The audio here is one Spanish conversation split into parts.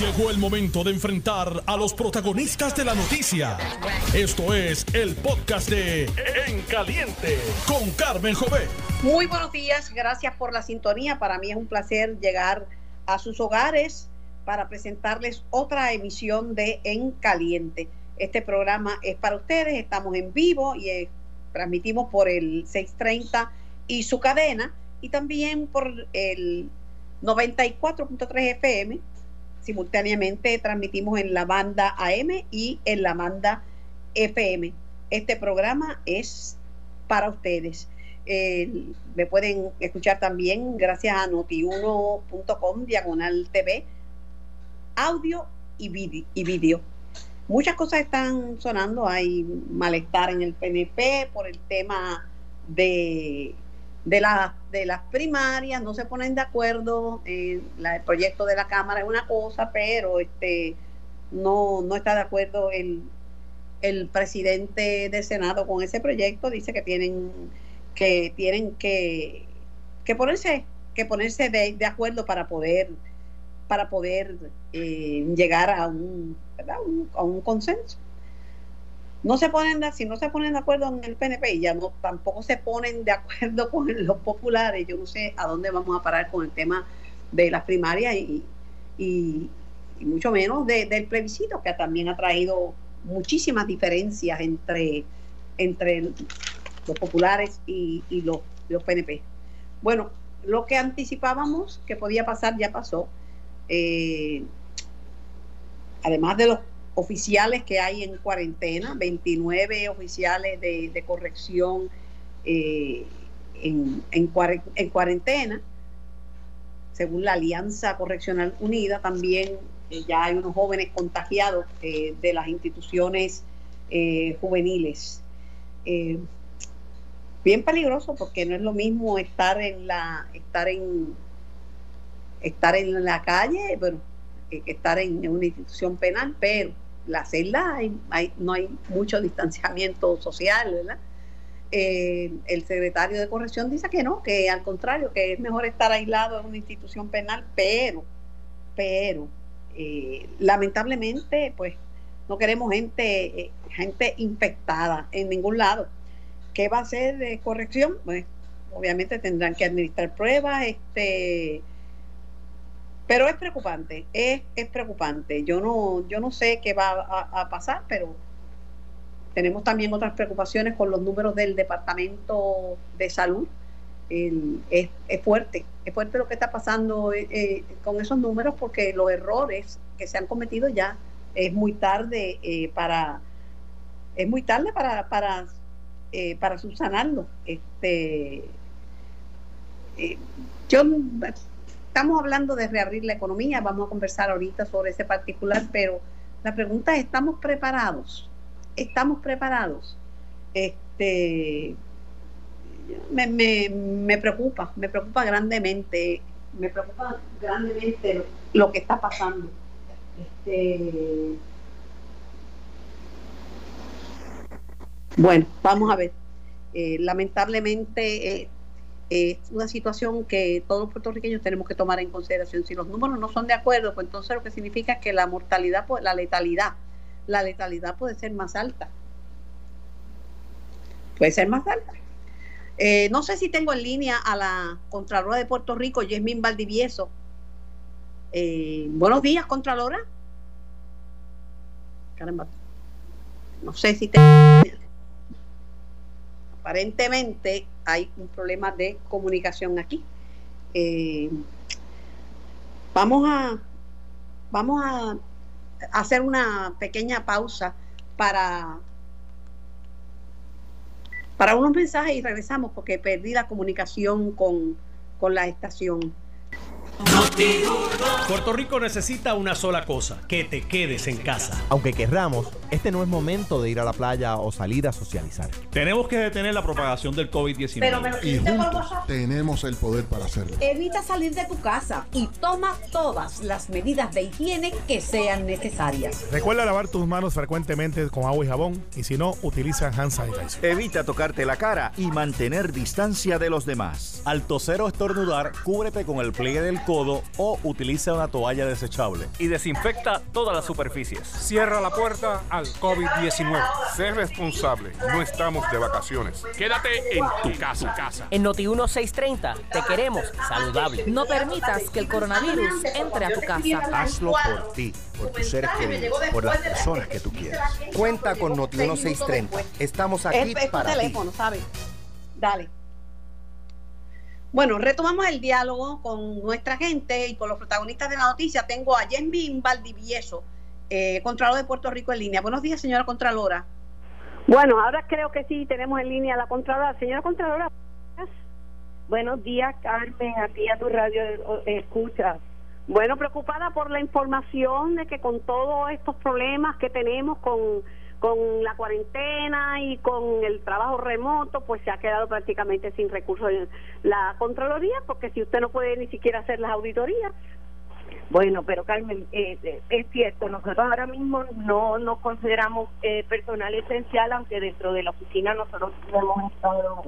Llegó el momento de enfrentar a los protagonistas de la noticia. Esto es el podcast de En Caliente con Carmen Jové. Muy buenos días, gracias por la sintonía. Para mí es un placer llegar a sus hogares para presentarles otra emisión de En Caliente. Este programa es para ustedes, estamos en vivo y eh, transmitimos por el 630 y su cadena y también por el 94.3 FM simultáneamente transmitimos en la banda AM y en la banda FM. Este programa es para ustedes. me pueden escuchar también gracias a notiuno.com, diagonal TV, audio y vídeo. Muchas cosas están sonando, hay malestar en el PNP por el tema de de, la, de las primarias, no se ponen de acuerdo, eh, el proyecto de la Cámara es una cosa, pero este no, no está de acuerdo el, el presidente del Senado con ese proyecto, dice que tienen que tienen que, que ponerse, que ponerse de, acuerdo para poder para poder eh, llegar a un, a un consenso no se ponen de, si no se ponen de acuerdo en el PNP y ya no tampoco se ponen de acuerdo con los populares, yo no sé a dónde vamos a parar con el tema de las primarias y, y, mucho menos del plebiscito, que también ha traído muchísimas diferencias entre, entre los populares y, los, los PNP. Bueno, lo que anticipábamos que podía pasar ya pasó. Eh, además de los oficiales que hay en cuarentena, 29 oficiales de, corrección eh, en, en, cuarentena, según la Alianza Correccional Unida, también eh, ya hay unos jóvenes contagiados eh, de las instituciones juveniles. bien peligroso porque no es lo mismo estar en la estar en estar en la calle, que estar en una institución penal, pero la celda hay, no hay mucho distanciamiento social, ¿verdad? Eh, el secretario de corrección dice que no, que al contrario, que es mejor estar aislado en una institución penal, pero, pero, eh, lamentablemente, pues, no queremos gente, eh, gente infectada en ningún lado. ¿Qué va a hacer de corrección? Pues, obviamente tendrán que administrar pruebas, este pero es preocupante, es, es preocupante. Yo no, yo no sé qué va a, pasar, pero tenemos también otras preocupaciones con los números del Departamento de Salud. es, fuerte, es fuerte lo que está pasando eh, eh, con esos números porque los errores que se han cometido ya es muy tarde eh, para es muy tarde para para para subsanarlo. Este, yo estamos hablando de reabrir la economía, vamos a conversar ahorita sobre ese particular, pero la pregunta es, ¿estamos preparados? ¿Estamos preparados? Este, me, preocupa, me preocupa grandemente, me preocupa grandemente lo, que está pasando. Este, bueno, vamos a ver. Eh, lamentablemente eh, es una situación que todos los puertorriqueños tenemos que tomar en consideración. Si los números no son de acuerdo, pues entonces lo que significa es que la mortalidad, la letalidad, la letalidad puede ser más alta. Puede ser más alta. Eh, no sé si tengo en línea a la Contralora de Puerto Rico, Yasmín Valdivieso. Eh, buenos días, Contralora. Caramba. No sé si tengo aparentemente hay un problema de comunicación aquí. Eh, vamos a vamos a hacer una pequeña pausa para para unos mensajes y regresamos porque perdí la comunicación con, con la estación. Puerto Rico necesita una sola cosa, que te quedes en casa. Aunque querramos Este no es momento de ir a la playa o salir a socializar. Tenemos que detener la propagación del COVID-19. Y juntos tenemos el poder para hacerlo. Evita salir de tu casa y toma todas las medidas de higiene que sean necesarias. Recuerda lavar tus manos frecuentemente con agua y jabón y si no, utiliza hand sanitizer. Evita tocarte la cara y mantener distancia de los demás. Al toser o estornudar, cúbrete con el pliegue del codo o utiliza una toalla desechable. Y desinfecta todas las superficies. Cierra la puerta al COVID-19. Sé responsable, no estamos de vacaciones. Quédate en tu casa. casa. En Noti 1630 te queremos saludable. No permitas que el coronavirus entre a tu casa. Hazlo por ti, por tus seres queridos, por las personas que tú quieras. Cuenta con Noti 1630. Estamos aquí Es, es para ti. teléfono, ¿sabes? Dale. Bueno, retomamos el diálogo con nuestra gente y con los protagonistas de la noticia. Tengo a Jenvin Valdivieso, eh, Contralor de Puerto Rico en línea. Buenos días, señora Contralora. Bueno, ahora creo que sí tenemos en línea a la Contralora. Señora Contralora, buenos días, Carmen, a ti a tu radio eh, escucha. Bueno, preocupada por la información de que con todos estos problemas que tenemos con, con la cuarentena y con el trabajo remoto, pues se ha quedado prácticamente sin recursos la Contraloría, porque si usted no puede ni siquiera hacer las auditorías, bueno, pero Carmen, eh, eh, es cierto, nosotros ahora mismo no nos consideramos eh, personal esencial, aunque dentro de la oficina nosotros hemos estado,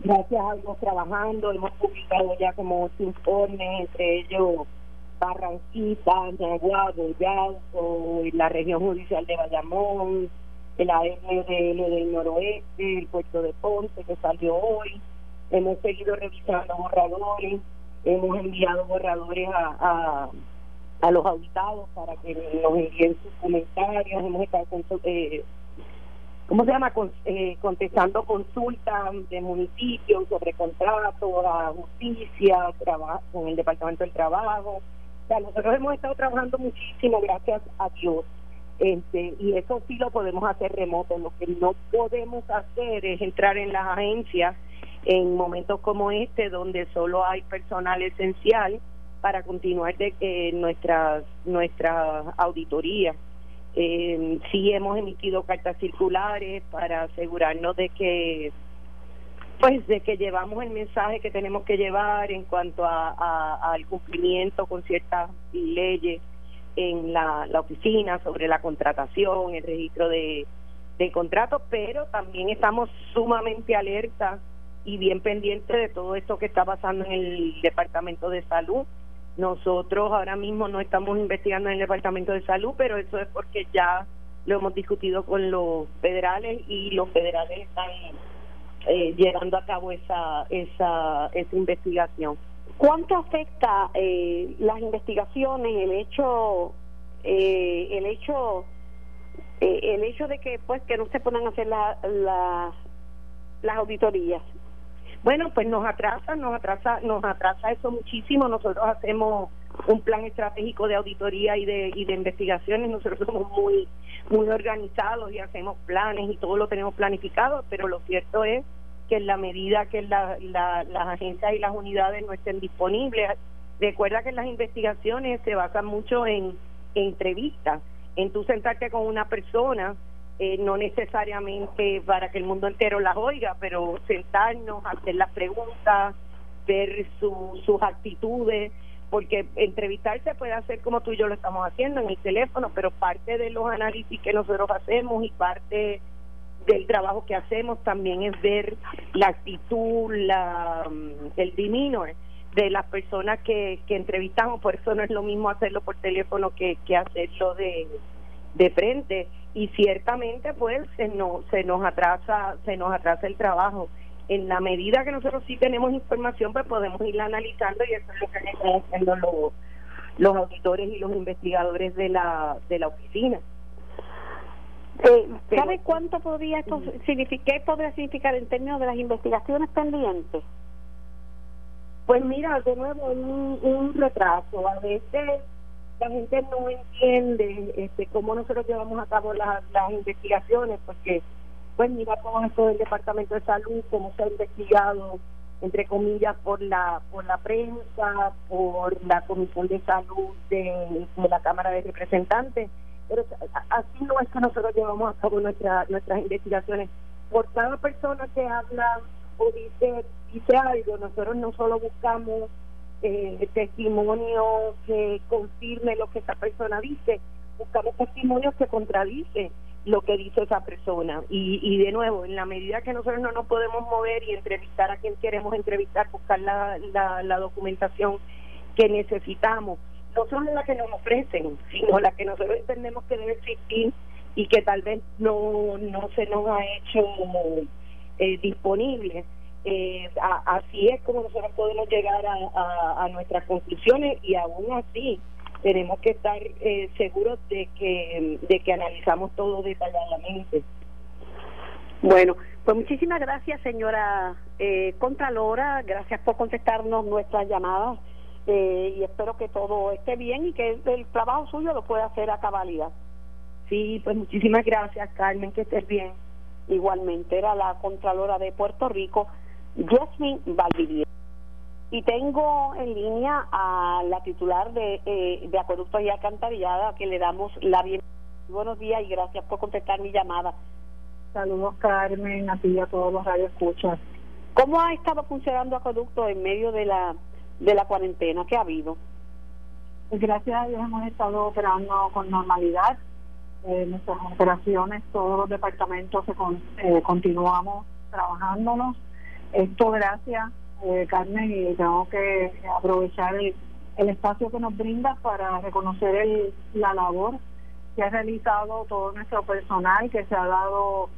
gracias a Dios, trabajando, hemos publicado ya como ocho informes, entre ellos Barranquita, Nahuatl, Yauco, la región judicial de Bayamón, el ARDL del noroeste, el puerto de Ponce que salió hoy, hemos seguido revisando borradores, hemos enviado borradores a, a, a los auditados para que nos envíen sus comentarios, hemos estado eh, ¿cómo se llama? Con, eh, contestando consultas de municipios sobre contratos, a justicia, trabajo con el Departamento del Trabajo. O nosotros hemos estado trabajando muchísimo, gracias a Dios. Este, y eso sí lo podemos hacer remoto. Lo que no podemos hacer es entrar en las agencias en momentos como este, donde solo hay personal esencial para continuar de eh, nuestras nuestra auditoría. Eh, sí hemos emitido cartas circulares para asegurarnos de que pues de que llevamos el mensaje que tenemos que llevar en cuanto a, a- al cumplimiento con ciertas leyes en la, la oficina sobre la contratación, el registro de, de contratos, pero también estamos sumamente alerta y bien pendientes de todo esto que está pasando en el Departamento de Salud. Nosotros ahora mismo no estamos investigando en el Departamento de Salud, pero eso es porque ya lo hemos discutido con los federales y los federales están eh, llevando a cabo esa, esa, esa investigación. ¿Cuánto afecta eh, las investigaciones, el hecho, eh, el hecho, eh, el hecho de que pues que no se puedan hacer la, la- las auditorías? Bueno, pues nos atrasa, nos atrasa, nos atrasa eso muchísimo. Nosotros hacemos un plan estratégico de auditoría y de, y de investigaciones. Nosotros somos muy, muy organizados y hacemos planes y todo lo tenemos planificado, pero lo cierto es que en la medida que la- la- las agencias y las unidades no estén disponibles, recuerda que las investigaciones se basan mucho en, entrevistas, en tú sentarte con una persona, eh, no necesariamente para que el mundo entero las oiga, pero sentarnos, hacer las preguntas, ver su- sus actitudes, porque entrevistar se puede hacer como tú y yo lo estamos haciendo en el teléfono, pero parte de los análisis que nosotros hacemos y parte del trabajo que hacemos también es ver la actitud, la, mm, el demeanor de las personas que, que entrevistamos, por eso no es lo mismo hacerlo por teléfono que, que hacerlo de, de frente y ciertamente pues se nos, se nos atrasa se nos atrasa el trabajo en la medida que nosotros sí tenemos información pues podemos irla analizando y eso es lo que están haciendo los, los auditores y los investigadores de la de la oficina Eh, ¿Sabe cuánto podría esto significar, qué podría significar en términos de las investigaciones pendientes? Pues mira, de nuevo, un, un retraso. A veces la gente no entiende este, cómo nosotros llevamos a cabo la- las investigaciones, porque, pues mira todo esto del Departamento de Salud, cómo se ha investigado, entre comillas, por la por la prensa, por la Comisión de Salud de, de la Cámara de Representantes, Pero así no es que nosotros llevamos a cabo nuestra, nuestras investigaciones. Por cada persona que habla o dice, dice algo, nosotros no solo buscamos eh, testimonio que confirme lo que esa persona dice, buscamos testimonios que contradicen lo que dice esa persona. Y, y de nuevo, en la medida que nosotros no nos podemos mover y entrevistar a quien queremos entrevistar, buscar la, la, la documentación que necesitamos, no son la que nos ofrecen, sino la que nosotros entendemos que debe existir y que tal vez no, no se nos ha hecho eh, disponible. Eh, así es como nosotros podemos llegar a, a, nuestras conclusiones y aún así tenemos que estar eh, seguros de que, de que analizamos todo detalladamente. Bueno, pues muchísimas gracias, señora eh, Contralora. Gracias por contestarnos nuestras llamadas eh, y espero que todo esté bien y que el, trabajo suyo lo pueda hacer a cabalidad. Sí, pues muchísimas gracias, Carmen, que estés bien. Igualmente, era la Contralora de Puerto Rico, Jasmine Valdivia. Y tengo en línea a la titular de, eh, de Acueductos y Alcantarillada, que le damos la bienvenida. Buenos días y gracias por contestar mi llamada. Saludos, Carmen, a ti y a todos los radioescuchas. ¿Cómo ha estado funcionando Acueducto en medio de la de la cuarentena que ha habido? Pues gracias a Dios hemos estado operando con normalidad. Eh, nuestras operaciones, todos los departamentos se eh, continuamos trabajándonos. Esto gracias, eh, Carmen, y tengo que aprovechar el, espacio que nos brinda para reconocer el, la labor que ha realizado todo nuestro personal, que se ha dado,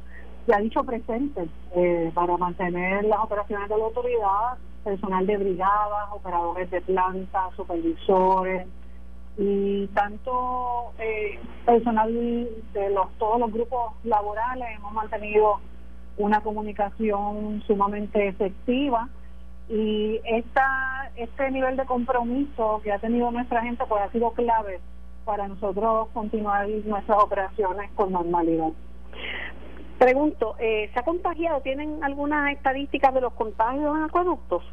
se ha dicho presente eh, para mantener las operaciones de la autoridad personal de brigadas, operadores de plantas, supervisores y tanto eh, personal de los todos los grupos laborales hemos mantenido una comunicación sumamente efectiva y esta este nivel de compromiso que ha tenido nuestra gente pues ha sido clave para nosotros continuar nuestras operaciones con normalidad. Pregunto, eh, ¿se ha contagiado? ¿Tienen algunas estadísticas de los contagios en acueductos?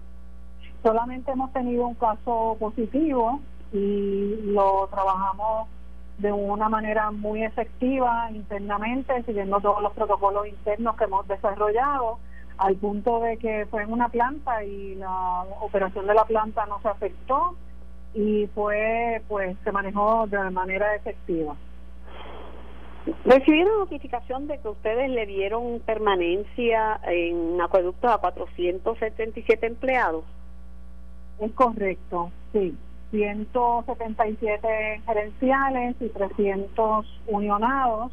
Solamente hemos tenido un caso positivo y lo trabajamos de una manera muy efectiva internamente, siguiendo todos los protocolos internos que hemos desarrollado, al punto de que fue en una planta y la operación de la planta no se afectó y fue, pues, se manejó de manera efectiva. Recibieron notificación de que ustedes le dieron permanencia en acueductos a 477 empleados. Es correcto, sí. 177 gerenciales y 300 unionados.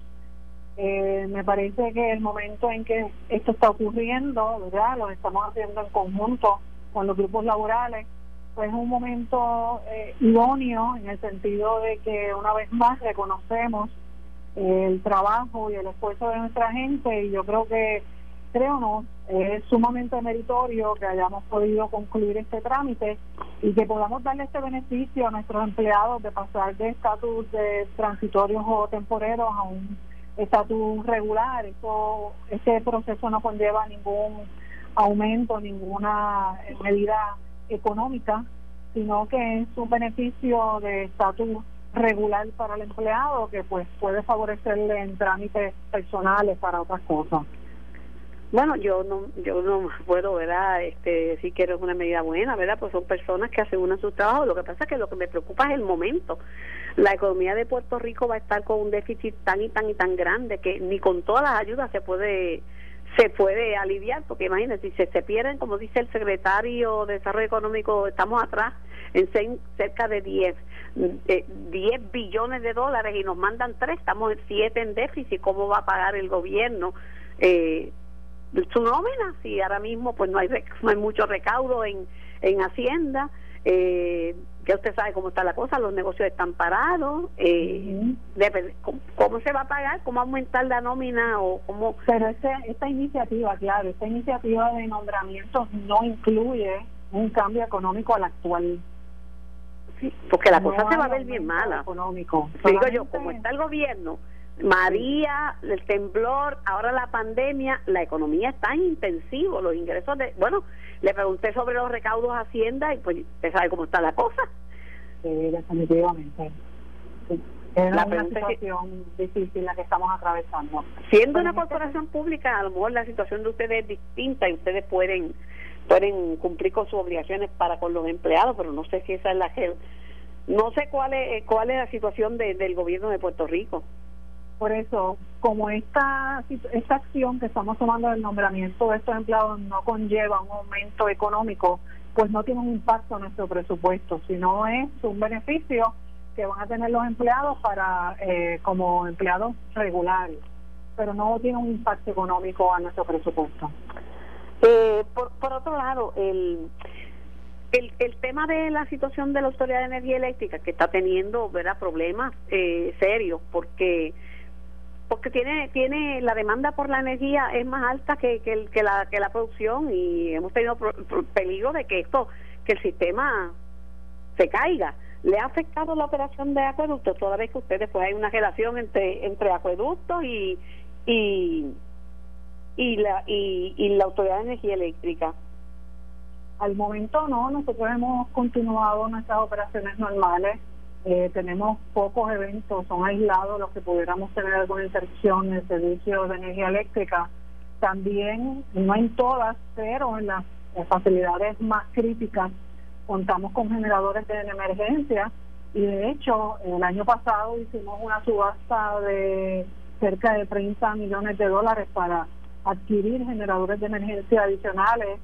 Eh, me parece que el momento en que esto está ocurriendo, ¿verdad? Lo estamos haciendo en conjunto con los grupos laborales, pues es un momento eh, idóneo en el sentido de que una vez más reconocemos el trabajo y el esfuerzo de nuestra gente y yo creo que creo no es sumamente meritorio que hayamos podido concluir este trámite y que podamos darle este beneficio a nuestros empleados de pasar de estatus de transitorios o temporeros a un estatus regular. Eso, este proceso no conlleva ningún aumento, ninguna medida económica, sino que es un beneficio de estatus regular para el empleado que pues puede favorecerle en trámites personales para otras cosas. Bueno, yo no yo no puedo, ¿verdad? Este, decir que es una medida buena, ¿verdad? Pues son personas que aseguran su trabajo. Lo que pasa es que lo que me preocupa es el momento. La economía de Puerto Rico va a estar con un déficit tan y tan y tan grande que ni con todas las ayudas se puede se puede aliviar, porque imagínense, si se, pierden, como dice el secretario de Desarrollo Económico, estamos atrás en cerca de 10, 10 eh, billones de dólares y nos mandan 3, estamos en 7 en déficit, ¿cómo va a pagar el gobierno? Eh, su nómina, si ahora mismo pues no hay, no hay mucho recaudo en, en Hacienda, eh, ya usted sabe cómo está la cosa, los negocios están parados, eh, ¿cómo, se va a pagar? ¿Cómo aumentar la nómina? o cómo Pero esta iniciativa, claro, esta iniciativa de nombramientos no incluye un cambio económico al actual. Sí, porque la cosa se va a ver bien mala. Económico. Digo yo, como está el gobierno, María, el temblor, ahora la pandemia, la economía está en intensivo, los ingresos de, bueno, le pregunté sobre los recaudos a Hacienda y pues usted sabe cómo está la cosa. Sí, definitivamente. Es una situación difícil la que estamos atravesando. Siendo una corporación pública, a lo mejor la situación de ustedes es distinta y ustedes pueden pueden cumplir con sus obligaciones para con los empleados, pero no sé si esa es la que no sé cuál es cuál es la situación del gobierno de Puerto Rico. Por eso, como esta, esta acción que estamos tomando del nombramiento de estos empleados no conlleva un aumento económico, pues no tiene un impacto en nuestro presupuesto, sino es un beneficio que van a tener los empleados para eh, como empleados regulares, pero no tiene un impacto económico a nuestro presupuesto. Eh, por, por otro lado, el, el, el tema de la situación de la Autoridad de Energía Eléctrica, que está teniendo ¿verdad? problemas eh, serios, porque porque tiene tiene la demanda por la energía es más alta que, que, la que la producción y hemos tenido peligro de que esto que el sistema se caiga. Le ha afectado la operación de acueductos toda vez que ustedes pues hay una relación entre entre acueductos y y y la y, y la autoridad de energía eléctrica. Al momento no nosotros hemos continuado nuestras operaciones normales eh, tenemos pocos eventos, son aislados los que pudiéramos tener alguna interrupción en el servicio de energía eléctrica. También, no en todas, pero en las facilidades más críticas contamos con generadores de emergencia y de hecho el año pasado hicimos una subasta de cerca de 30 millones de dólares para adquirir generadores de emergencia adicionales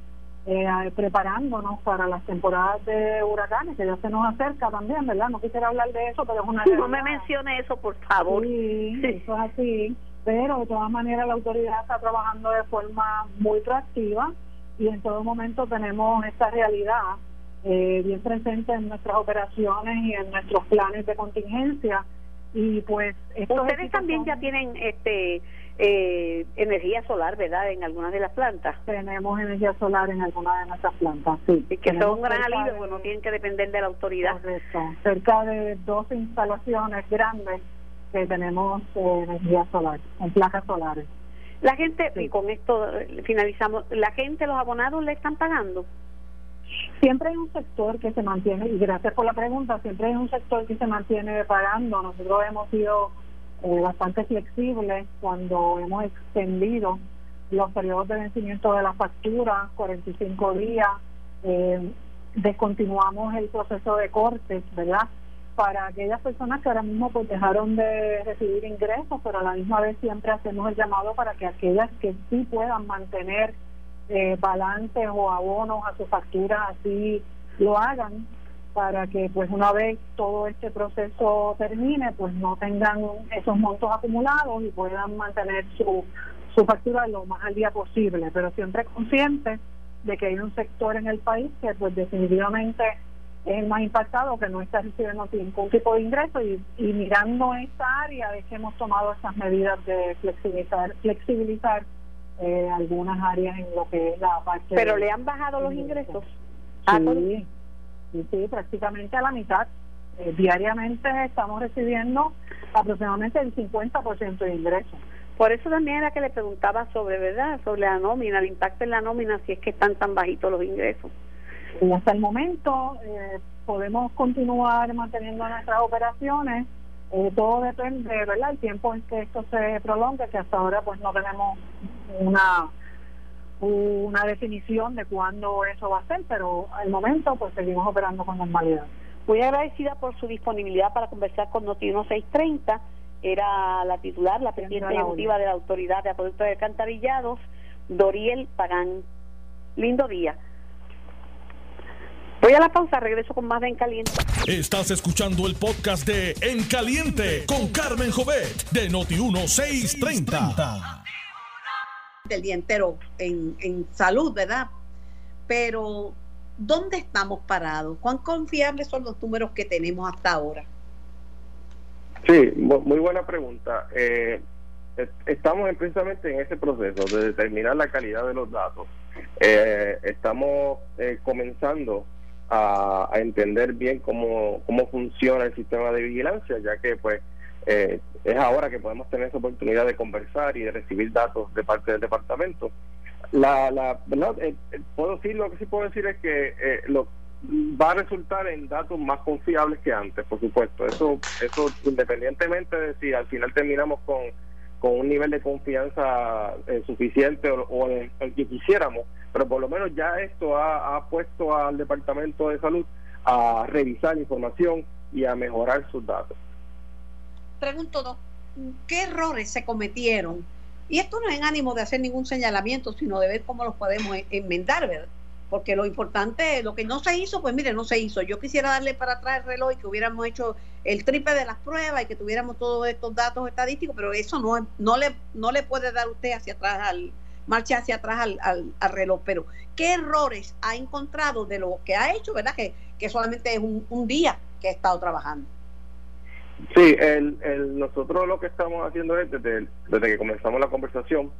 eh, preparándonos para las temporadas de huracanes, que ya se nos acerca también, ¿verdad? No quisiera hablar de eso, pero es una... No me mencione eso, por favor. Sí, eso es así, pero de todas maneras la autoridad está trabajando de forma muy proactiva y en todo momento tenemos esta realidad eh, bien presente en nuestras operaciones y en nuestros planes de contingencia y pues... Ustedes también ya tienen este eh, energía solar, ¿verdad? En algunas de las plantas. Tenemos energía solar en algunas de nuestras plantas, sí. Y que son un gran alivio, porque no tienen que depender de la autoridad. Correcto. Cerca de dos instalaciones grandes que tenemos eh, energía solar, en placas solares. La gente, y con esto finalizamos, ¿la gente, los abonados le están pagando? Siempre hay un sector que se mantiene, y gracias por la pregunta, siempre hay un sector que se mantiene pagando. Nosotros hemos sido eh, bastante flexibles cuando hemos extendido los periodos de vencimiento de la factura, 45 días, eh, descontinuamos el proceso de cortes, ¿verdad? Para aquellas personas que ahora mismo pues dejaron de recibir ingresos, pero a la misma vez siempre hacemos el llamado para que aquellas que sí puedan mantener eh, balances o abonos a su factura así lo hagan para que pues una vez todo este proceso termine pues no tengan esos montos acumulados y puedan mantener su, su factura lo más al día posible. Pero siempre consciente de que hay un sector en el país que pues definitivamente es el más impactado que no está recibiendo ningún tipo de ingreso y, y mirando esta área es que hemos tomado estas medidas de flexibilizar flexibilizar eh, algunas áreas en lo que es la parte pero le han bajado los ingresos sí sí, prácticamente a la mitad. Eh, diariamente estamos recibiendo aproximadamente el 50% de ingresos. Por eso también era que le preguntaba sobre, ¿verdad? Sobre la nómina, el impacto en la nómina, si es que están tan bajitos los ingresos. Y hasta el momento eh, podemos continuar manteniendo nuestras operaciones. Eh, todo depende, ¿verdad? El tiempo en que esto se prolongue, que hasta ahora pues no tenemos una una definición de cuándo eso va a ser, pero al momento pues seguimos operando con normalidad. Muy agradecida por su disponibilidad para conversar con Notino 630. Era la titular, la presidenta ejecutiva de la Autoridad de Acueductos de Alcantarillados, Doriel Pagán. Lindo día. Voy a la pausa, regreso con más de En Caliente. Estás escuchando el podcast de En Caliente con Carmen Jovet de Noti 1630 el día entero en, en salud, ¿verdad? Pero, ¿dónde estamos parados? ¿Cuán confiables son los números que tenemos hasta ahora? Sí, muy buena pregunta. Eh, estamos precisamente en ese proceso de determinar la calidad de los datos. Eh, estamos eh, comenzando a, a, entender bien cómo, cómo funciona el sistema de vigilancia, ya que pues eh, es ahora que podemos tener esa oportunidad de conversar y de recibir datos de parte del departamento. La, la verdad, eh, eh, puedo decir lo que sí puedo decir es que lo, va a resultar en datos más confiables que antes, por supuesto. Eso, eso independientemente de si al final terminamos con, con un nivel de confianza eh, suficiente o, el, que quisiéramos, pero por lo menos ya esto ha, ha puesto al Departamento de Salud a revisar información y a mejorar sus datos. Pregunto, ¿qué errores se cometieron? Y esto no es en ánimo de hacer ningún señalamiento, sino de ver cómo los podemos enmendar, ¿verdad? porque lo importante, lo que no se hizo, pues mire, no se hizo. Yo quisiera darle para atrás el reloj y que hubiéramos hecho el triple de las pruebas y que tuviéramos todos estos datos estadísticos, pero eso no, no, le, no le puede dar usted hacia atrás al marcha hacia atrás al, al, reloj. Pero, ¿qué errores ha encontrado de lo que ha hecho, verdad? Que, que solamente es un, día que ha estado trabajando. Sí, el, el, nosotros lo que estamos haciendo es, desde, desde que comenzamos la conversación,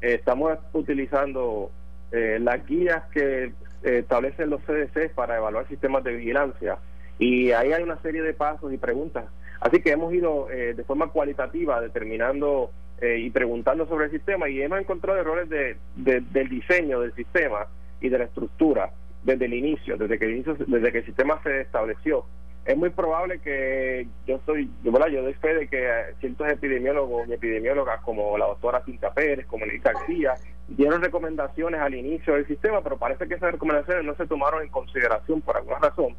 eh, estamos utilizando eh, las guías que eh, establecen los CDC para evaluar sistemas de vigilancia. Y ahí hay una serie de pasos y preguntas. Así que hemos ido eh, de forma cualitativa determinando y preguntando sobre el sistema y hemos encontrado errores de, del diseño del sistema y de la estructura desde el inicio, desde que el, inicio, desde que el sistema se estableció. Es muy probable que yo estoy, yo, yo doy fe de que ciertos epidemiólogos y epidemiólogas como la doctora Cinta Pérez, como Nelly García, dieron recomendaciones al inicio del sistema, pero parece que esas recomendaciones no se tomaron en consideración por alguna razón.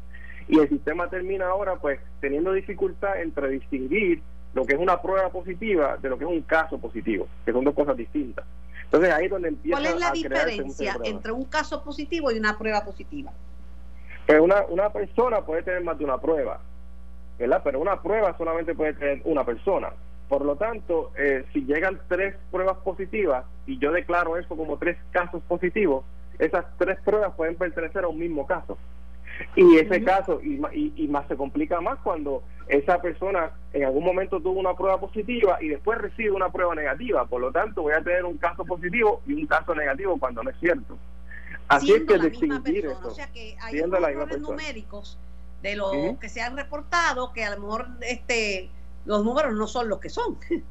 Y el sistema termina ahora pues teniendo dificultad entre distinguir lo que es una prueba positiva de lo que es un caso positivo, que son dos cosas distintas. Entonces ahí es donde empieza ¿Cuál es la diferencia entre un caso positivo y una prueba positiva? Pues una, una persona puede tener más de una prueba, ¿verdad? Pero una prueba solamente puede tener una persona. Por lo tanto, eh, si llegan tres pruebas positivas y yo declaro eso como tres casos positivos, esas tres pruebas pueden pertenecer a un mismo caso. Y ese caso, y, y, más se complica más cuando esa persona en algún momento tuvo una prueba positiva y después recibe una prueba negativa. Por lo tanto, voy a tener un caso positivo y un caso negativo cuando no es cierto. Así es que distinguir eso. O sea que hay errores numéricos de lo que se han reportado que a lo mejor este los números no son los que son.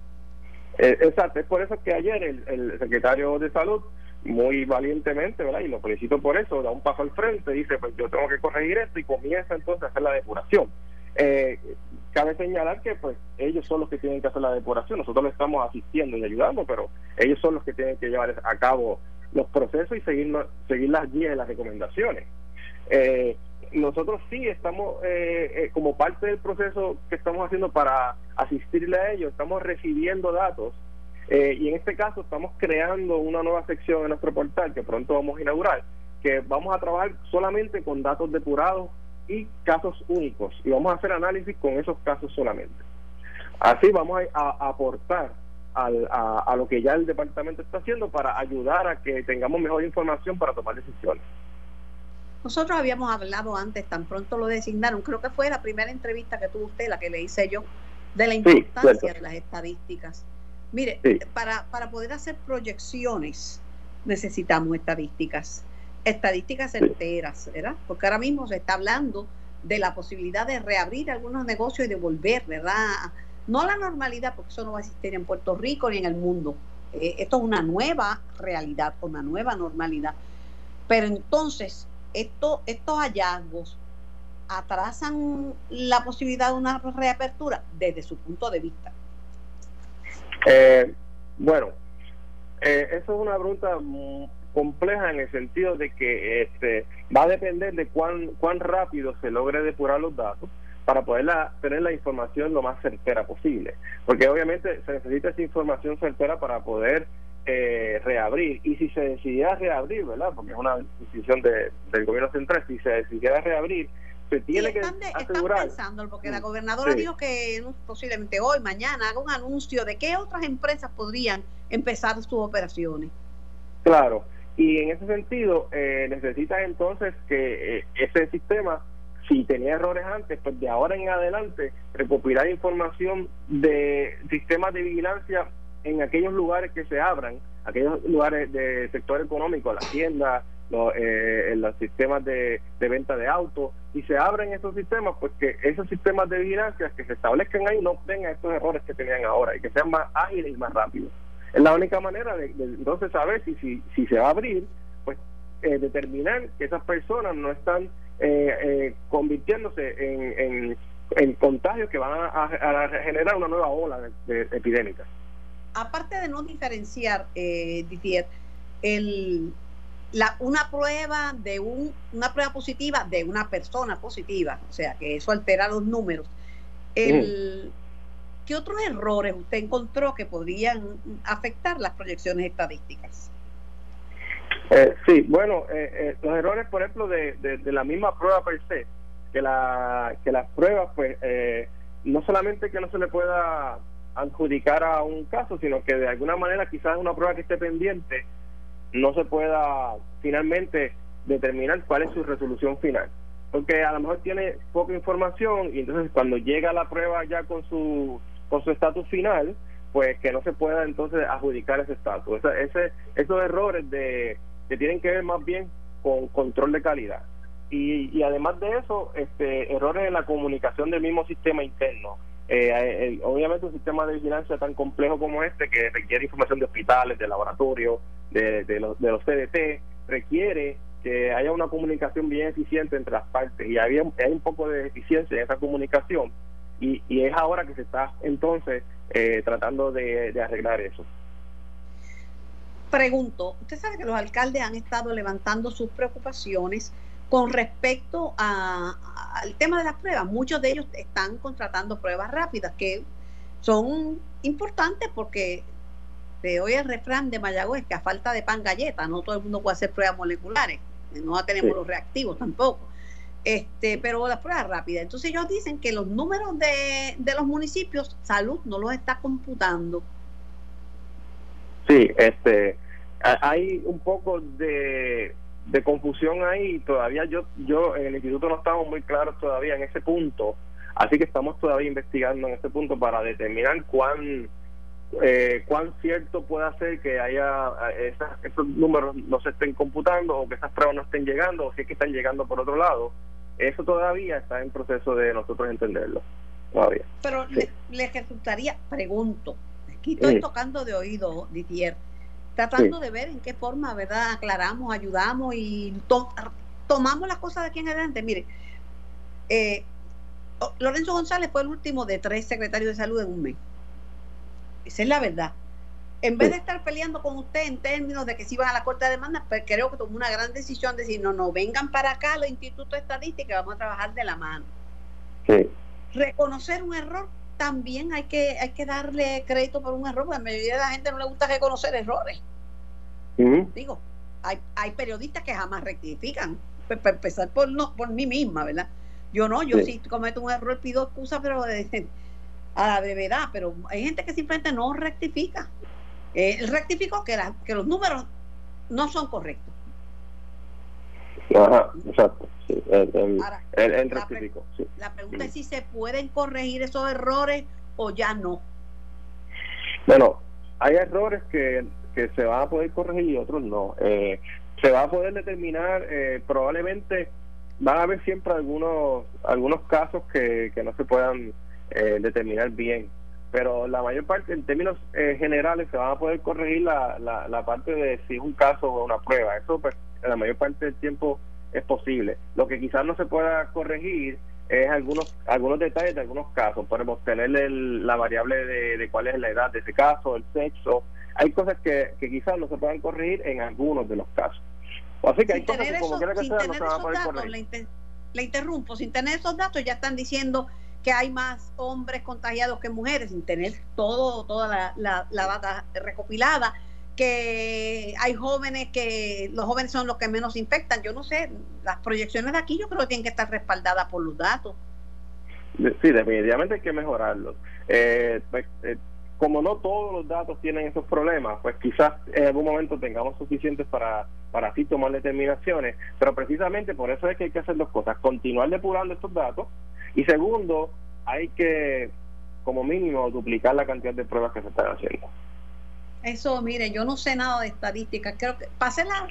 Eh, exacto, es por eso que ayer el, secretario de salud muy valientemente, ¿verdad? Y lo felicito por eso, da un paso al frente, dice, pues yo tengo que corregir esto y comienza entonces a hacer la depuración. Eh, cabe señalar que pues ellos son los que tienen que hacer la depuración, nosotros le estamos asistiendo y ayudando, pero ellos son los que tienen que llevar a cabo los procesos y seguir, seguir las guías y las recomendaciones. Eh, nosotros sí estamos, eh, eh, como parte del proceso que estamos haciendo para asistirle a ellos, estamos recibiendo datos eh, y en este caso estamos creando una nueva sección en nuestro portal que pronto vamos a inaugurar, que vamos a trabajar solamente con datos depurados y casos únicos y vamos a hacer análisis con esos casos solamente. Así vamos a, aportar al, a, a lo que ya el departamento está haciendo para ayudar a que tengamos mejor información para tomar decisiones. Nosotros habíamos hablado antes, tan pronto lo designaron, creo que fue la primera entrevista que tuvo usted, la que le hice yo, de la importancia de las estadísticas. Mire, para, para poder hacer proyecciones necesitamos estadísticas, estadísticas enteras, ¿verdad? Porque ahora mismo se está hablando de la posibilidad de reabrir algunos negocios y de volver, ¿verdad? No la normalidad, porque eso no va a existir en Puerto Rico ni en el mundo. Eh, esto es una nueva realidad, una nueva normalidad. Pero entonces, esto, estos hallazgos atrasan la posibilidad de una reapertura desde su punto de vista? Eh, bueno, eh, eso es una pregunta compleja en el sentido de que este, va a depender de cuán, cuán rápido se logre depurar los datos para poder tener la información lo más certera posible. Porque obviamente se necesita esa información certera para poder eh, reabrir. Y si se decidiera reabrir, ¿verdad? Porque es una decisión de, del gobierno central, si se decidiera reabrir, se tiene que asegurar. Están pensando, porque la gobernadora dijo que posiblemente hoy, mañana, haga un anuncio de qué otras empresas podrían empezar sus operaciones. Claro, y en ese sentido, eh, necesitas entonces que eh, ese sistema si tenía errores antes, pues de ahora en adelante recopilar información de sistemas de vigilancia en aquellos lugares que se abran, aquellos lugares de sector económico, las tiendas, los, eh, los sistemas de, venta de autos, y se abren esos sistemas, pues que esos sistemas de vigilancia que se establezcan ahí no tengan estos errores que tenían ahora y que sean más ágiles y más rápidos. Es la única manera de, entonces saber si, si, si se va a abrir, pues eh, determinar que esas personas no están convirtiéndose en, en, contagios que van a, generar una nueva ola de, epidémica. Aparte de no diferenciar, eh, el, la, una prueba de un, una prueba positiva de una persona positiva, o sea que eso altera los números. El, ¿Qué otros errores usted encontró que podrían afectar las proyecciones estadísticas? Eh, sí, bueno, eh, eh, los errores, por ejemplo, de, de, la misma prueba per se, que, la, que las pruebas, pues, no solamente que no se le pueda adjudicar a un caso, sino que de alguna manera quizás una prueba que esté pendiente no se pueda finalmente determinar cuál es su resolución final. Porque a lo mejor tiene poca información y entonces cuando llega la prueba ya con su con su estatus final, pues que no se pueda entonces adjudicar ese estatus. Ese, esos errores de que tienen que ver más bien con control de calidad. Y, y además de eso, este, errores en la comunicación del mismo sistema interno. Eh, obviamente un sistema de vigilancia tan complejo como este, que requiere información de hospitales, de laboratorios, de, de, los, de los CDT, requiere que haya una comunicación bien eficiente entre las partes y había, hay un poco de eficiencia en esa comunicación y, y es ahora que se está entonces eh, tratando de, arreglar eso. Pregunto, usted sabe que los alcaldes han estado levantando sus preocupaciones con respecto al tema de las pruebas. Muchos de ellos están contratando pruebas rápidas que son importantes porque te oye el refrán de Mayagüez que a falta de pan galleta, no todo el mundo puede hacer pruebas moleculares, no tenemos los reactivos tampoco este, pero las pruebas rápidas. Entonces ellos dicen que los números de, de los municipios, salud no los está computando. Sí, este, hay un poco de, de confusión ahí. Todavía yo, yo en el instituto no estamos muy claros todavía en ese punto, así que estamos todavía investigando en ese punto para determinar cuán eh, cuán cierto puede ser que haya eh, esos números no se estén computando o que esas pruebas no estén llegando o si es que están llegando por otro lado eso todavía está en proceso de nosotros entenderlo. Todavía. Pero le, resultaría, pregunto, aquí estoy tocando de oído, Didier, tratando de ver en qué forma, ¿verdad? Aclaramos, ayudamos y tomamos las cosas de aquí en adelante. Mire, eh, Lorenzo González fue el último de tres secretarios de salud en un mes. Esa es la verdad en vez de estar peleando con usted en términos de que si van a la Corte de Demanda, pues creo que tomó una gran decisión de decir, no, no, vengan para acá los institutos estadísticos, vamos a trabajar de la mano. Reconocer un error también hay que hay que darle crédito por un error, porque a la mayoría de la gente no le gusta reconocer errores. Digo, hay, hay periodistas que jamás rectifican, para empezar por no por mí misma, ¿verdad? Yo no, yo sí, cometo un error pido excusa, pero de, a la brevedad, pero hay gente que simplemente no rectifica. Eh, rectificó que, que los números no son correctos. Ajá, exacto. Él. La pregunta es si se pueden corregir esos errores o ya no. Bueno, hay errores que, que se van a poder corregir y otros no. Eh, se va a poder determinar, eh, probablemente van a haber siempre algunos algunos casos que, que no se puedan eh, determinar bien pero la mayor parte, en términos eh, generales, se va a poder corregir la, la, parte de si es un caso o una prueba. Eso, pues, la mayor parte del tiempo es posible. Lo que quizás no se pueda corregir es algunos algunos detalles de algunos casos. Podemos tener la variable de, cuál es la edad de ese caso, el sexo. Hay cosas que, que quizás no se puedan corregir en algunos de los casos. Así que hay cosas que, como quiera que sea, no se van a poder corregir. le interrumpo, sin tener esos datos ya están diciendo que hay más hombres contagiados que mujeres, sin tener todo, toda la, data recopilada, que hay jóvenes que los jóvenes son los que menos infectan. Yo no sé, las proyecciones de aquí yo creo que tienen que estar respaldadas por los datos. Sí, definitivamente hay que mejorarlos. Eh, pues, eh, como no todos los datos tienen esos problemas, pues quizás en algún momento tengamos suficientes para, para así tomar determinaciones, pero precisamente por eso es que hay que hacer dos cosas, continuar depurando estos datos y segundo, hay que, como mínimo, duplicar la cantidad de pruebas que se están haciendo. Eso, mire, yo no sé nada de estadística. Creo que pasé la,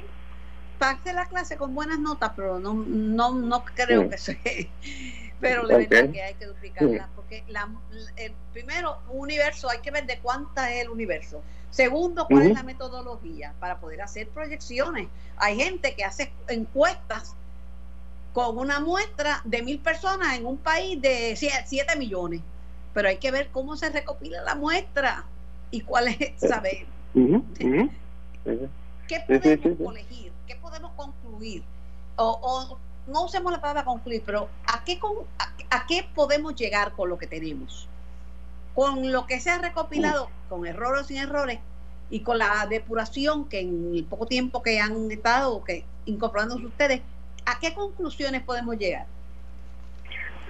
pasé la clase con buenas notas, pero no, no, no creo que sé. Pero de verdad que hay que duplicarla, porque la, el primero, universo, hay que ver de cuánta es el universo. Segundo, cuál es la metodología para poder hacer proyecciones. Hay gente que hace encuestas con una muestra de mil personas en un país de 7 millones. Pero hay que ver cómo se recopila la muestra y cuál es, saber. ¿Qué podemos colegir? ¿Qué podemos concluir? O, no usemos la palabra concluir, pero ¿a qué, a, qué podemos llegar con lo que tenemos? Con lo que se ha recopilado, con errores o sin errores, y con la depuración que en el poco tiempo que han estado que incorporándose ustedes, ¿a qué conclusiones podemos llegar?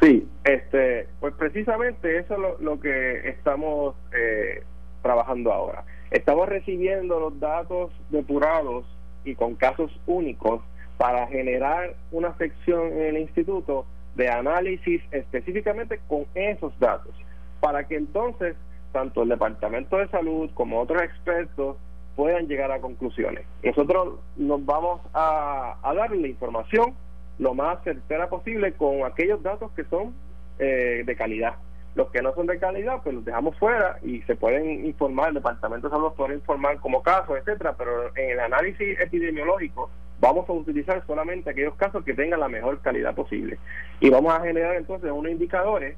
Sí, este, pues precisamente eso es lo, lo que estamos eh, trabajando ahora. Estamos recibiendo los datos depurados y con casos únicos para generar una sección en el instituto de análisis específicamente con esos datos, para que entonces tanto el Departamento de Salud como otros expertos puedan llegar a conclusiones. Nosotros nos vamos a, dar la información lo más certera posible con aquellos datos que son eh, de calidad. Los que no son de calidad, pues los dejamos fuera y se pueden informar, el Departamento de Salud puede informar como casos, etcétera, pero en el análisis epidemiológico vamos a utilizar solamente aquellos casos que tengan la mejor calidad posible. Y vamos a generar entonces unos indicadores,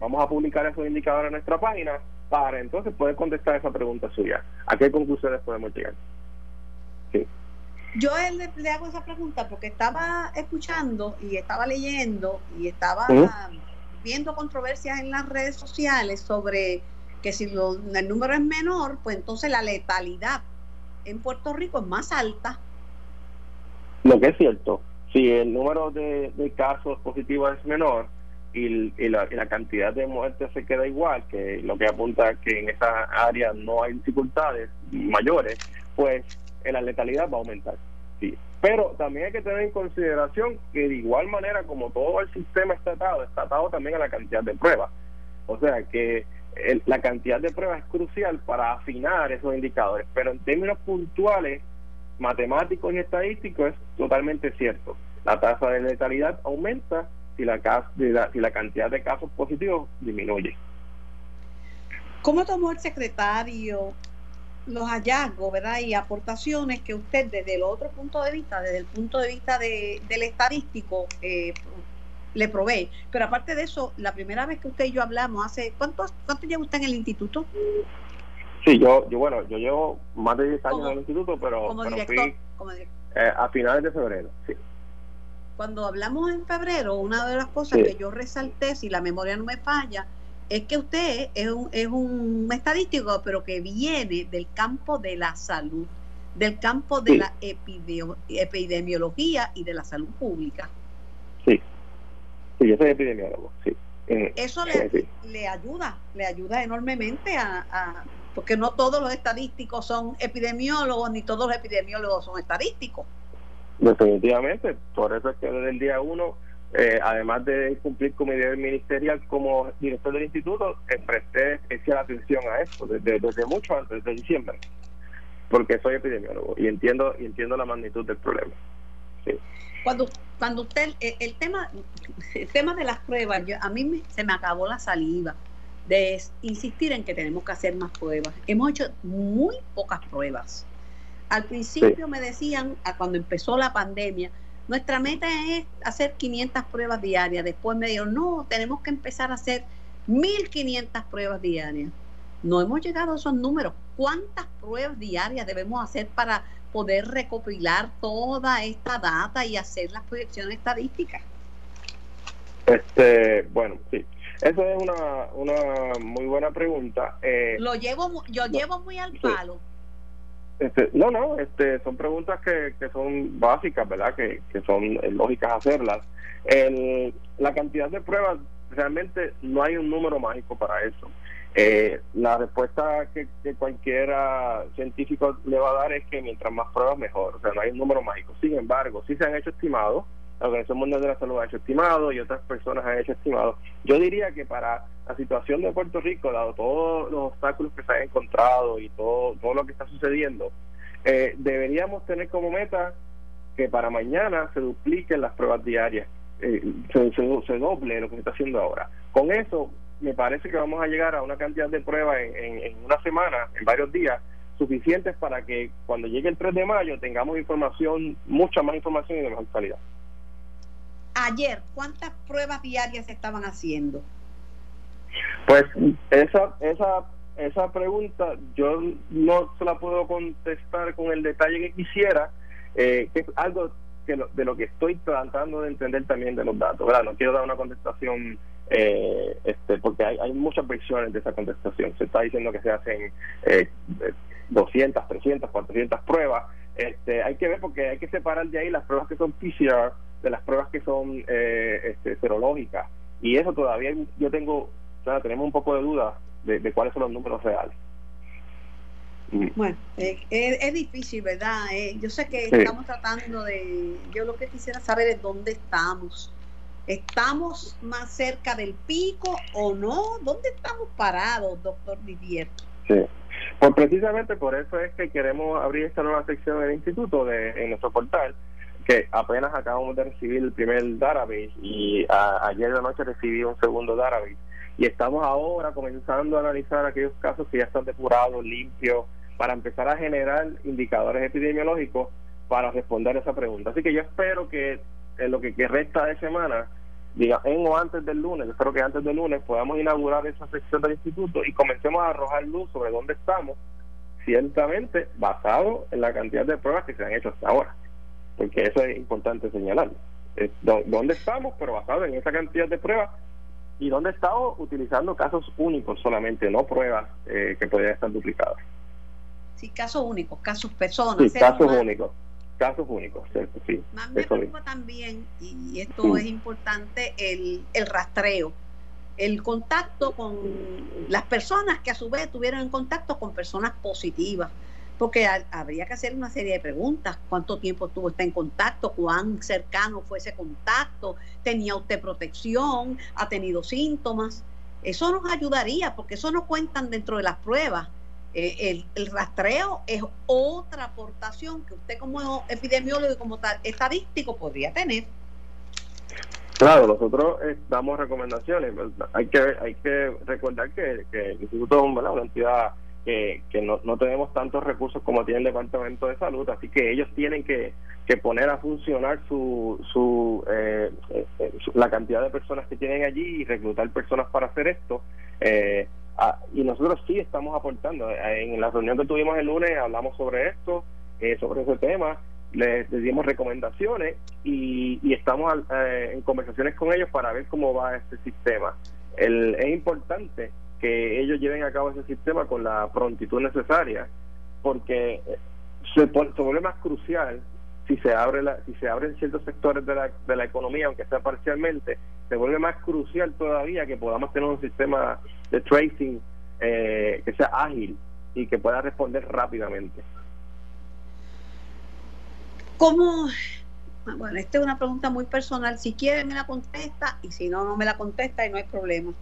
vamos a publicar esos indicadores en nuestra página para entonces poder contestar esa pregunta suya. ¿A qué conclusiones podemos llegar? Sí. Yo le, hago esa pregunta porque estaba escuchando y estaba leyendo y estaba viendo controversias en las redes sociales sobre que si el número es menor, pues entonces la letalidad en Puerto Rico es más alta. Lo que es cierto, si el número de casos positivos es menor, y, la, cantidad de muertes se queda igual, que lo que apunta que en esa área no hay dificultades mayores, pues la letalidad va a aumentar. Sí. Pero también hay que tener en consideración que de igual manera como todo el sistema está atado, está atado también a la cantidad de pruebas. O sea que la cantidad de pruebas es crucial para afinar esos indicadores, pero en términos puntuales, matemáticos y estadísticos es totalmente cierto. La tasa de letalidad aumenta si la, si la cantidad de casos positivos disminuye. ¿Cómo tomó el secretario los hallazgos ¿verdad? y aportaciones que usted desde el otro punto de vista, desde el punto de vista de, del estadístico, eh, le provee? Pero aparte de eso, la primera vez que usted y yo hablamos, hace ¿cuánto, cuánto lleva usted en el instituto? Sí, yo, yo bueno, yo llevo más de 10 años en el instituto, pero, como director, eh, a finales de febrero, sí cuando hablamos en febrero, una de las cosas que yo resalté, si la memoria no me falla, es que usted es un, es un estadístico, pero que viene del campo de la salud, del campo de la epidemiología y de la salud pública. Sí, sí, yo soy epidemiólogo, sí. Eh, Eso le, le, ayuda, le ayuda enormemente a, a, porque no todos los estadísticos son epidemiólogos, ni todos los epidemiólogos son estadísticos. Definitivamente, por eso es que desde el día uno, eh, además de cumplir con mi deber ministerial como director del instituto, eh, presté especial atención a esto desde, desde mucho antes, de diciembre, porque soy epidemiólogo y entiendo y entiendo la magnitud del problema. Cuando cuando usted el, tema el tema de las pruebas, a mí se me acabó la saliva de insistir en que tenemos que hacer más pruebas. Hemos hecho muy pocas pruebas al principio me decían, a cuando empezó la pandemia, nuestra meta es hacer 500 pruebas diarias. Después me dijeron, no, tenemos que empezar a hacer 1500 pruebas diarias. No hemos llegado a esos números. ¿Cuántas pruebas diarias debemos hacer para poder recopilar toda esta data y hacer las proyecciones estadísticas? Este, bueno, sí. Esa es una, una muy buena pregunta. Eh, Lo llevo, yo llevo muy al palo. Este, no, no, este, son preguntas que, que son básicas, ¿verdad? Que, que son lógicas hacerlas. El, la cantidad de pruebas, realmente no hay un número mágico para eso. Eh, la respuesta que, que cualquiera científico le va a dar es que mientras más pruebas, mejor. O sea, no hay un número mágico. Sin embargo, sí se han hecho estimados. La Organización Mundial de la Salud ha hecho estimados y otras personas han hecho estimados. Yo diría que para la situación de Puerto Rico, dado todos los obstáculos que se han encontrado y todo, todo lo que está sucediendo, eh, deberíamos tener como meta que para mañana se dupliquen las pruebas diarias, eh, se, doble lo que se está haciendo ahora. Con eso, me parece que vamos a llegar a una cantidad de pruebas en, en una semana, en varios días, suficientes para que cuando llegue el 3 de mayo tengamos información, mucha más información y de mejor calidad. Ayer, ¿cuántas pruebas diarias se estaban haciendo? Pues esa, esa, esa pregunta yo no se la puedo contestar con el detalle que quisiera, eh, que es algo que de lo que estoy tratando de entender también de los datos. ¿verdad? No quiero dar una contestación eh, este, porque hay, hay muchas versiones de esa contestación. Se está diciendo que se hacen eh, 200, 300, 400 pruebas. Este, hay que ver porque hay que separar de ahí las pruebas que son PCR de las pruebas que son eh, este, serológicas. Y eso todavía yo tengo, o tenemos un poco de duda de, cuáles son los números reales. Mm. Bueno, eh, es, difícil, ¿verdad? Eh, yo sé que estamos tratando de, yo lo que quisiera saber es dónde estamos. ¿Estamos más cerca del pico o no? ¿Dónde estamos parados, doctor Didier? Sí. Pues precisamente por eso es que queremos abrir esta nueva sección del instituto de, en nuestro portal, que apenas acabamos de recibir el primer database y ayer de la noche recibí un segundo database. Y estamos ahora comenzando a analizar aquellos casos que ya están depurados, limpios, para empezar a generar indicadores epidemiológicos para responder a esa pregunta. Así que yo espero que en lo que, resta de semana diga, en o antes del lunes, espero que antes del lunes podamos inaugurar esa sección del instituto y comencemos a arrojar luz sobre dónde estamos, ciertamente basado en la cantidad de pruebas que se han hecho hasta ahora, porque eso es importante señalar. ¿Dónde estamos? Pero basado en esa cantidad de pruebas y dónde estamos utilizando casos únicos solamente, no pruebas eh, que podrían estar duplicadas. Sí, casos únicos, casos personas. Sí, casos únicos casos únicos, Sí, Más me preocupa también, y esto es importante, el, el rastreo, el contacto con las personas que a su vez tuvieron contacto con personas positivas, porque habría que hacer una serie de preguntas, cuánto tiempo estuvo usted en contacto, cuán cercano fue ese contacto, tenía usted protección, ha tenido síntomas, eso nos ayudaría, porque eso no cuentan dentro de las pruebas. Eh, el, rastreo es otra aportación que usted como epidemiólogo y como estadístico podría tener. Claro, nosotros eh, damos recomendaciones. Hay que hay que recordar que, el Instituto es una entidad que, no, no, tenemos tantos recursos como tiene el Departamento de Salud, así que ellos tienen que, que poner a funcionar su, su, eh, la cantidad de personas que tienen allí y reclutar personas para hacer esto. Eh, y nosotros sí estamos aportando. En la reunión que tuvimos el lunes hablamos sobre esto, eh, sobre ese tema, les, dimos recomendaciones y, estamos eh, en conversaciones con ellos para ver cómo va este sistema. El, es importante que ellos lleven a cabo ese sistema con la prontitud necesaria porque se, se vuelve más crucial si se abre la, si se abren ciertos sectores de la, de la economía, aunque sea parcialmente, se vuelve más crucial todavía que podamos tener un sistema de tracing eh, que sea ágil y que pueda responder rápidamente. ¿Cómo? Bueno, esta es una pregunta muy personal. Si quiere me la contesta y si no, no me la contesta y no hay problema.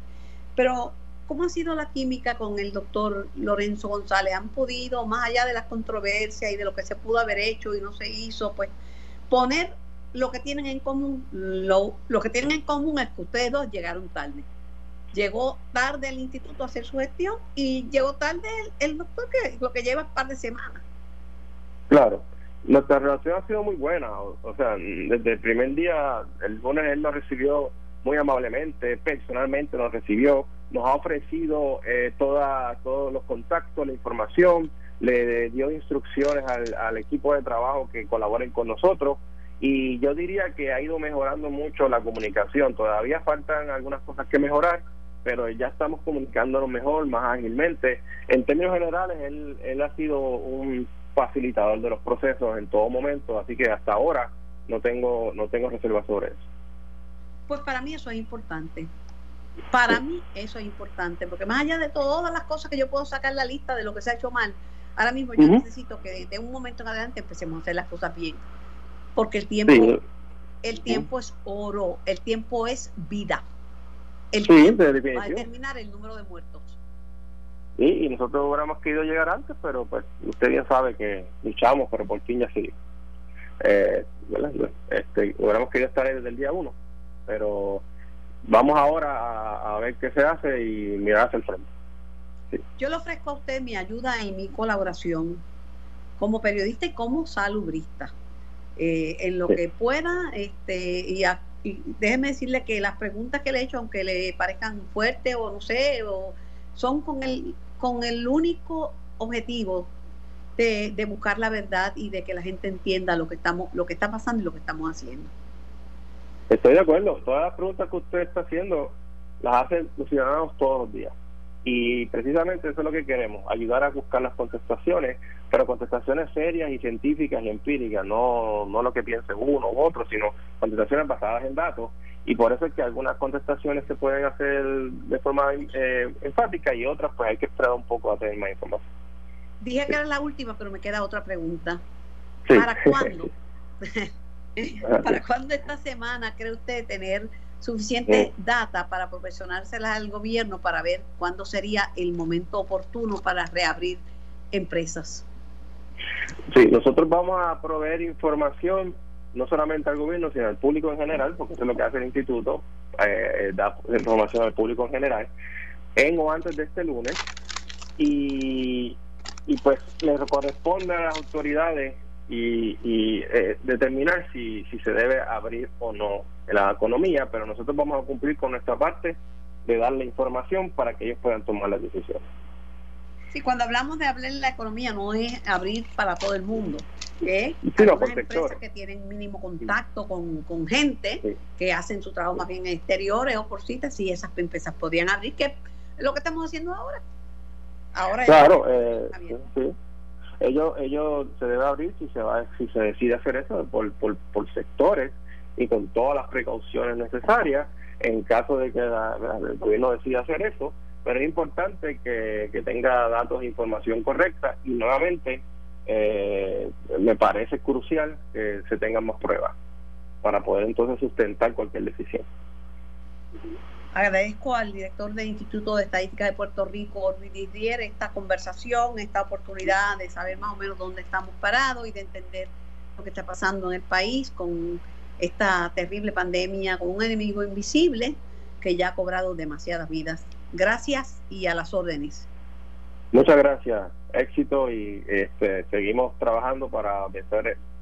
Pero, ¿cómo ha sido la química con el doctor Lorenzo González? ¿Han podido, más allá de las controversias y de lo que se pudo haber hecho y no se hizo, pues poner lo que tienen en común, lo, lo que tienen en común es que ustedes dos llegaron tarde. Llegó tarde el instituto a hacer su gestión y llegó tarde el, doctor que lo que lleva un par de semanas. Claro, nuestra relación ha sido muy buena, o, sea, desde el primer día, el lunes él nos recibió muy amablemente, personalmente nos recibió, nos ha ofrecido eh, toda, todos los contactos, la información, le dio instrucciones al, al equipo de trabajo que colaboren con nosotros y yo diría que ha ido mejorando mucho la comunicación. Todavía faltan algunas cosas que mejorar, pero ya estamos comunicándonos mejor, más ágilmente. En términos generales, él, él ha sido un facilitador de los procesos en todo momento, así que hasta ahora no tengo no tengo reservas sobre eso. Pues para mí eso es importante. Para mí eso es importante, porque más allá de todas las cosas que yo puedo sacar la lista de lo que se ha hecho mal, ahora mismo yo necesito que de un momento en adelante empecemos a hacer las cosas bien porque el tiempo, el tiempo es oro, el tiempo es vida. El tiempo va a determinar el número de muertos. Sí, y nosotros hubiéramos querido llegar antes, pero pues usted bien sabe que luchamos, pero por fin ya sí. Eh, este, hubiéramos querido estar desde el día uno, pero vamos ahora a, a ver qué se hace y mirar hacia el frente. Yo le ofrezco a usted mi ayuda y mi colaboración como periodista y como salubrista. Eh, en lo que pueda este, y y déjeme decirle que las preguntas que le he hecho, aunque le parezcan fuertes o no sé, o son con el, con el único objetivo de, de, buscar la verdad y de que la gente entienda lo que estamos, lo que está pasando y lo que estamos haciendo. Estoy de acuerdo. Todas las preguntas que usted está haciendo las hacen los ciudadanos todos los días. Y precisamente eso es lo que queremos, ayudar a buscar las contestaciones, pero contestaciones serias y científicas y empíricas, no, no lo que piense uno u otro, sino contestaciones basadas en datos. Y por eso es que algunas contestaciones se pueden hacer de forma eh, enfática y otras pues hay que esperar un poco a tener más información. Dije que era la última, pero me queda otra pregunta. ¿Para cuándo? ¿Para cuándo esta semana cree usted tener suficiente data para proporcionárselas al gobierno para ver cuándo sería el momento oportuno para reabrir empresas? Sí, nosotros vamos a proveer información no solamente al gobierno, sino al público en general, porque eso es lo que hace el instituto, eh, da información al público en general, en o antes de este lunes. Y, y pues le corresponde a las autoridades y, eh, determinar si, si se debe abrir o no la economía, pero nosotros vamos a cumplir con nuestra parte de darle información para que ellos puedan tomar las decisiones. Sí, cuando hablamos de abrir la economía no es abrir para todo el mundo, ¿eh? empresas que tienen mínimo contacto con, con gente que hacen su trabajo más bien en exteriores o por citas, si esas empresas podían abrir, que es lo que estamos haciendo ahora. Ahora claro, eh, sí ellos ellos se debe abrir si se va si se decide hacer eso por, por, por sectores y con todas las precauciones necesarias en caso de que el gobierno decida hacer eso pero es importante que, que tenga datos e información correcta y nuevamente eh, me parece crucial que se tengan más pruebas para poder entonces sustentar cualquier decisión. Agradezco al director del Instituto de Estadística de Puerto Rico, Orly Didier, esta conversación, esta oportunidad de saber más o menos dónde estamos parados y de entender lo que está pasando en el país con esta terrible pandemia, con un enemigo invisible que ya ha cobrado demasiadas vidas. Gracias y a las órdenes. Muchas gracias, éxito y este, seguimos trabajando para vencer